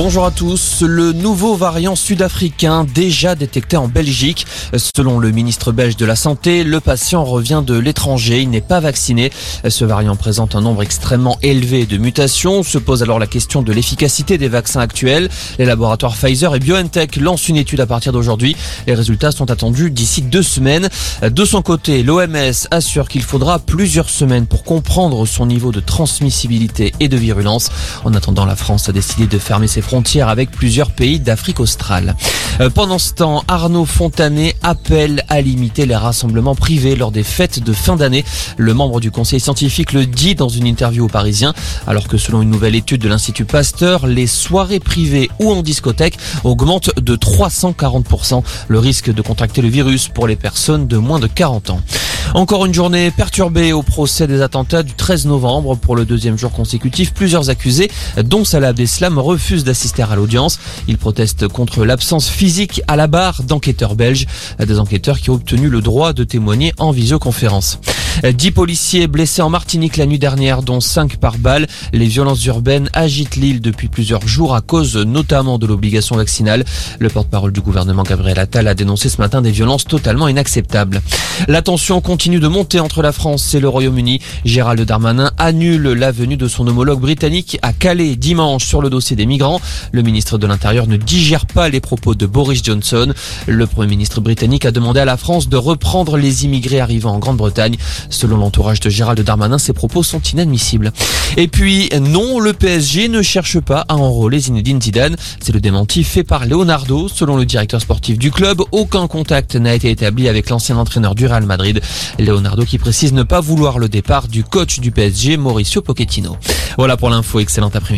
Bonjour à tous. Le nouveau variant sud-africain déjà détecté en Belgique. Selon le ministre belge de la Santé, le patient revient de l'étranger. Il n'est pas vacciné. Ce variant présente un nombre extrêmement élevé de mutations. Se pose alors la question de l'efficacité des vaccins actuels. Les laboratoires Pfizer et BioNTech lancent une étude à partir d'aujourd'hui. Les résultats sont attendus d'ici deux semaines. De son côté, l'OMS assure qu'il faudra plusieurs semaines pour comprendre son niveau de transmissibilité et de virulence. En attendant, la France a décidé de fermer ses frontières avec plusieurs pays d'Afrique australe. Euh, pendant ce temps, Arnaud Fontanet appelle à limiter les rassemblements privés lors des fêtes de fin d'année. Le membre du conseil scientifique le dit dans une interview aux Parisiens, alors que selon une nouvelle étude de l'Institut Pasteur, les soirées privées ou en discothèque augmentent de 340% le risque de contracter le virus pour les personnes de moins de 40 ans. Encore une journée perturbée au procès des attentats du 13 novembre. Pour le deuxième jour consécutif, plusieurs accusés, dont Salah Abdeslam, refusent d'assister à l'audience. Ils protestent contre l'absence physique à la barre d'enquêteurs belges, des enquêteurs qui ont obtenu le droit de témoigner en visioconférence. Dix policiers blessés en Martinique la nuit dernière, dont cinq par balle. Les violences urbaines agitent l'île depuis plusieurs jours à cause notamment de l'obligation vaccinale. Le porte-parole du gouvernement Gabriel Attal a dénoncé ce matin des violences totalement inacceptables. La tension continue de monter entre la France et le Royaume-Uni. Gérald Darmanin annule la venue de son homologue britannique à Calais dimanche sur le dossier des migrants. Le ministre de l'Intérieur ne digère pas les propos de Boris Johnson. Le Premier ministre britannique a demandé à la France de reprendre les immigrés arrivant en Grande-Bretagne. Selon l'entourage de Gérald Darmanin, ces propos sont inadmissibles. Et puis, non, le PSG ne cherche pas à enrôler Zinedine Zidane. C'est le démenti fait par Leonardo. Selon le directeur sportif du club, aucun contact n'a été établi avec l'ancien entraîneur du Real Madrid. Leonardo qui précise ne pas vouloir le départ du coach du PSG, Mauricio Pochettino. Voilà pour l'info, excellent après-midi.